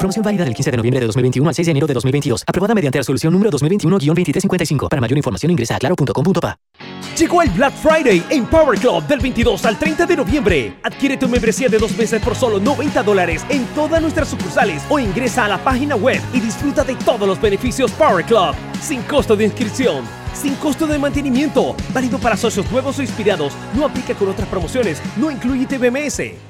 W: Promoción válida del 15 de noviembre de 2021 al 6 de enero de 2022. Aprobada mediante la resolución número 2021-2355. Para mayor información ingresa a claro.com.pa.
G: Llegó el Black Friday en Power Club del 22 al 30 de noviembre. Adquiere tu membresía de dos meses por solo 90 dólares en todas nuestras sucursales o ingresa a la página web y disfruta de todos los beneficios Power Club. Sin costo de inscripción. Sin costo de mantenimiento. Válido para socios nuevos o inspirados. No aplica con otras promociones. No incluye TBMS.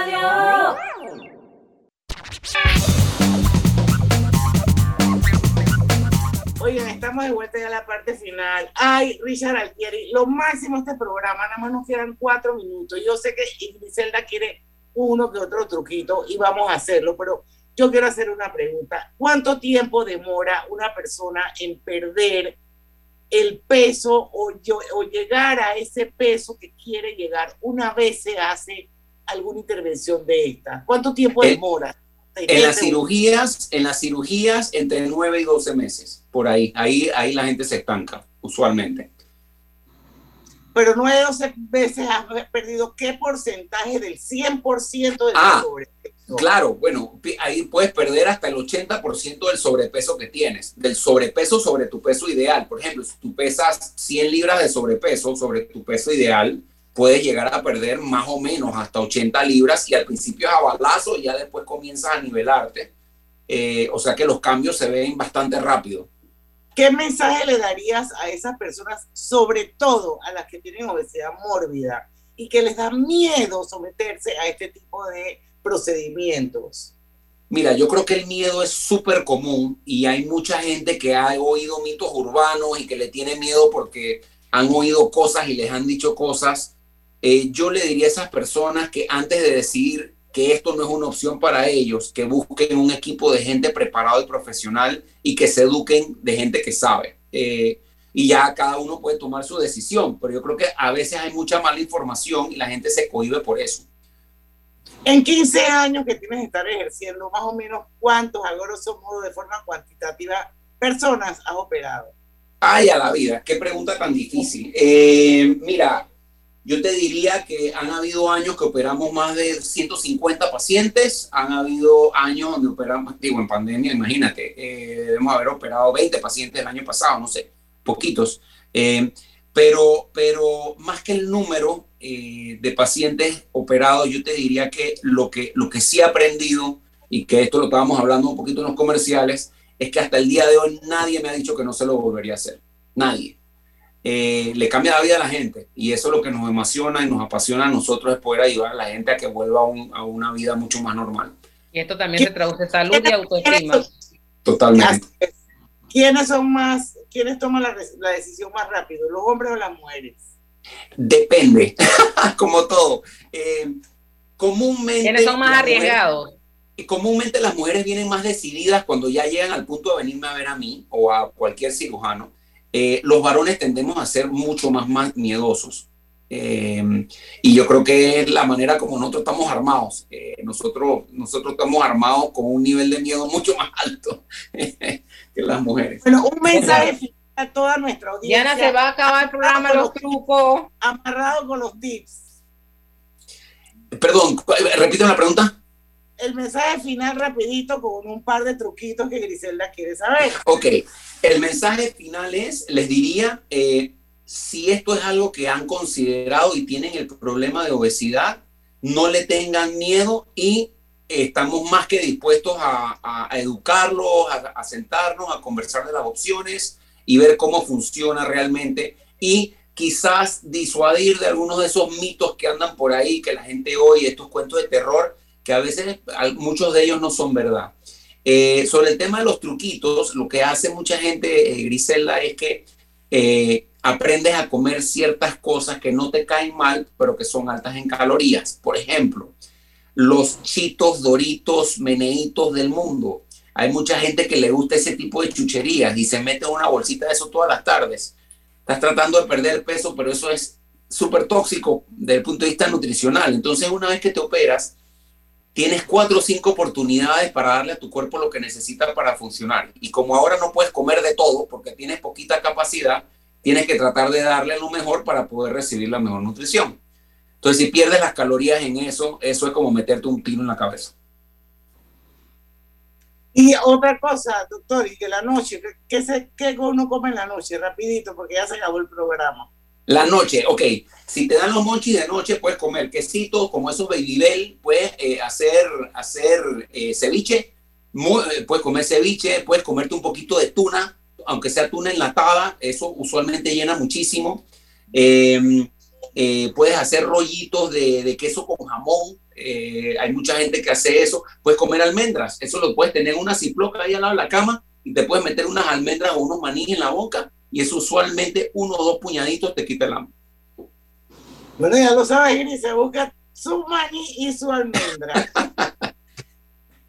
A: Oigan, estamos de vuelta ya a la parte final. Ay, Richard Altieri, lo máximo este programa, nada más nos quedan cuatro minutos. Yo sé que Griselda quiere uno que otro truquito y vamos a hacerlo, pero yo quiero hacer una pregunta. ¿Cuánto tiempo demora una persona en perder el peso o, yo, o llegar a ese peso que quiere llegar una vez se hace alguna intervención de esta? ¿Cuánto tiempo demora?
N: En las cirugías, en las cirugías, entre 9 y 12 meses, por ahí, ahí, ahí la gente se estanca, usualmente.
A: Pero 9 o 12 veces has perdido qué porcentaje del 100% del
N: Ah,
A: sobrepeso.
N: Claro, bueno, ahí puedes perder hasta el 80% del sobrepeso que tienes, del sobrepeso sobre tu peso ideal. Por ejemplo, si tú pesas 100 libras de sobrepeso sobre tu peso ideal, puedes llegar a perder más o menos hasta 80 libras y al principio es a balazo y ya después comienzas a nivelarte. Eh, o sea que los cambios se ven bastante rápido.
A: ¿Qué mensaje le darías a esas personas, sobre todo a las que tienen obesidad mórbida y que les da miedo someterse a este tipo de procedimientos?
N: Mira, yo creo que el miedo es súper común y hay mucha gente que ha oído mitos urbanos y que le tiene miedo porque han oído cosas y les han dicho cosas. Eh, yo le diría a esas personas que antes de decidir que esto no es una opción para ellos, que busquen un equipo de gente preparado y profesional y que se eduquen de gente que sabe. Eh, y ya cada uno puede tomar su decisión, pero yo creo que a veces hay mucha mala información y la gente se cohíbe por eso.
A: En 15 años que tienes que estar ejerciendo, más o menos, ¿cuántos, a grosso modo, de forma cuantitativa, personas has operado?
N: Ay, a la vida, qué pregunta tan difícil. Eh, mira, yo te diría que han habido años que operamos más de 150 pacientes, han habido años donde operamos, digo, en pandemia, imagínate, eh, debemos haber operado 20 pacientes el año pasado, no sé, poquitos. Eh, pero, pero más que el número eh, de pacientes operados, yo te diría que lo, que lo que sí he aprendido, y que esto lo estábamos hablando un poquito en los comerciales, es que hasta el día de hoy nadie me ha dicho que no se lo volvería a hacer. Nadie. Eh, le cambia la vida a la gente y eso es lo que nos emociona y nos apasiona a nosotros es poder ayudar a la gente a que vuelva a, un- a una vida mucho más normal.
B: Y esto también se traduce salud y autoestima.
N: Totalmente.
A: ¿Quiénes son más, quiénes toman la, la decisión más rápido, los hombres o las mujeres?
N: Depende, [laughs] como todo. Eh, comúnmente.
B: ¿Quiénes son más
N: las mujeres-
B: arriesgados?
N: y comúnmente las mujeres vienen más decididas cuando ya llegan al punto de venirme a ver a mí o a cualquier cirujano. Eh, los varones tendemos a ser mucho más, más miedosos. Eh, y yo creo que es la manera como nosotros estamos armados. Eh, nosotros, nosotros estamos armados con un nivel de miedo mucho más alto [laughs] que las mujeres.
A: Bueno, un mensaje final a toda nuestra audiencia.
B: Diana, se va a acabar el programa, los trucos.
A: Amarrado con los tips.
N: Perdón, repite la pregunta.
A: El mensaje final rapidito con un par de truquitos que Griselda quiere saber.
N: Ok, el mensaje final es, les diría, eh, si esto es algo que han considerado y tienen el problema de obesidad, no le tengan miedo y estamos más que dispuestos a, educarlos, a, sentarnos, a conversar de las opciones y ver cómo funciona realmente y quizás disuadir de algunos de esos mitos que andan por ahí, que la gente oye, estos cuentos de terror, que a veces muchos de ellos no son verdad. Eh, sobre el tema de los truquitos, lo que hace mucha gente, eh, Griselda, es que eh, aprendes a comer ciertas cosas que no te caen mal, pero que son altas en calorías. Por ejemplo, los chitos, doritos, meneitos del mundo. Hay mucha gente que le gusta ese tipo de chucherías y se mete una bolsita de eso todas las tardes. Estás tratando de perder peso, pero eso es súper tóxico desde el punto de vista nutricional. Entonces, una vez que te operas, tienes cuatro o cinco oportunidades para darle a tu cuerpo lo que necesita para funcionar. Y como ahora no puedes comer de todo porque tienes poquita capacidad, tienes que tratar de darle lo mejor para poder recibir la mejor nutrición. Entonces, si pierdes las calorías en eso, eso es como meterte un tiro en la cabeza.
A: Y otra cosa, doctor, y que la noche, ¿qué, qué uno come en la noche? Rapidito, porque ya se acabó el programa.
N: La noche, ok. Si te dan los monchis de noche, puedes comer quesitos como esos baby bell, puedes eh, hacer, hacer eh, ceviche, eh, puedes comer ceviche, puedes comerte un poquito de tuna, aunque sea tuna enlatada, eso usualmente llena muchísimo. Em, puedes hacer rollitos de, queso con jamón, hay mucha gente que hace eso. Puedes comer almendras, eso lo puedes tener en una ciploca ahí al lado de la cama y te puedes meter unas almendras o unos maní en la boca y eso usualmente uno o dos puñaditos te quita el hambre.
A: Bueno, ya lo sabes, Gris, se busca su maní y su almendra. [laughs]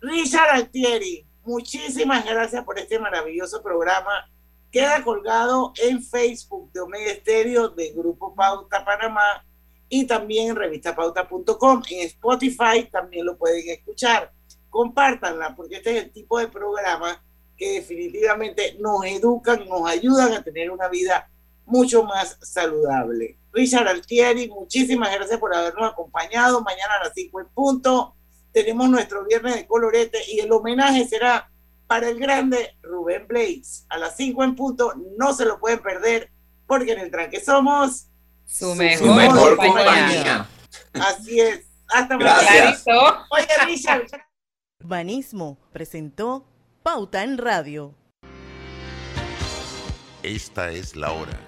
A: Richard Altieri, muchísimas gracias por este maravilloso programa. Queda colgado en Facebook de Omega Estéreo de Grupo Pauta Panamá y también en revistapauta.com. En Spotify también lo pueden escuchar. Compártanla porque este es el tipo de programa que definitivamente nos educan, nos ayudan a tener una vida mucho más saludable. Richard Altieri, muchísimas gracias por habernos acompañado. Mañana a las 5 en punto tenemos nuestro viernes de colorete y el homenaje será para el grande Rubén Blaze. A las 5 en punto no se lo pueden perder porque en el tranque somos
B: su mejor,
A: compañía. Así es. Hasta mañana. Oye, Richard.
L: Banismo presentó Pauta en Radio.
F: Esta es la hora.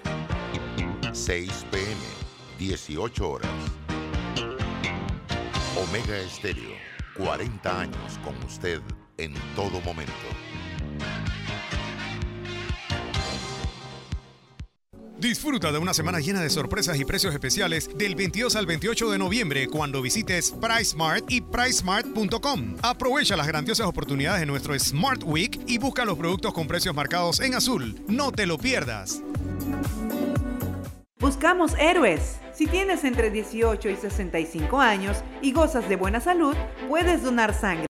F: 6 pm, 18 horas. Omega Estéreo, 40 años con usted en todo momento.
X: Disfruta de una semana llena de sorpresas y precios especiales del 22 al 28 de noviembre cuando visites PriceSmart y PriceSmart.com. Aprovecha las grandiosas oportunidades de nuestro Smart Week y busca los productos con precios marcados en azul. No te lo pierdas.
Y: Buscamos héroes. Si tienes entre 18 y 65 años y gozas de buena salud, puedes donar sangre.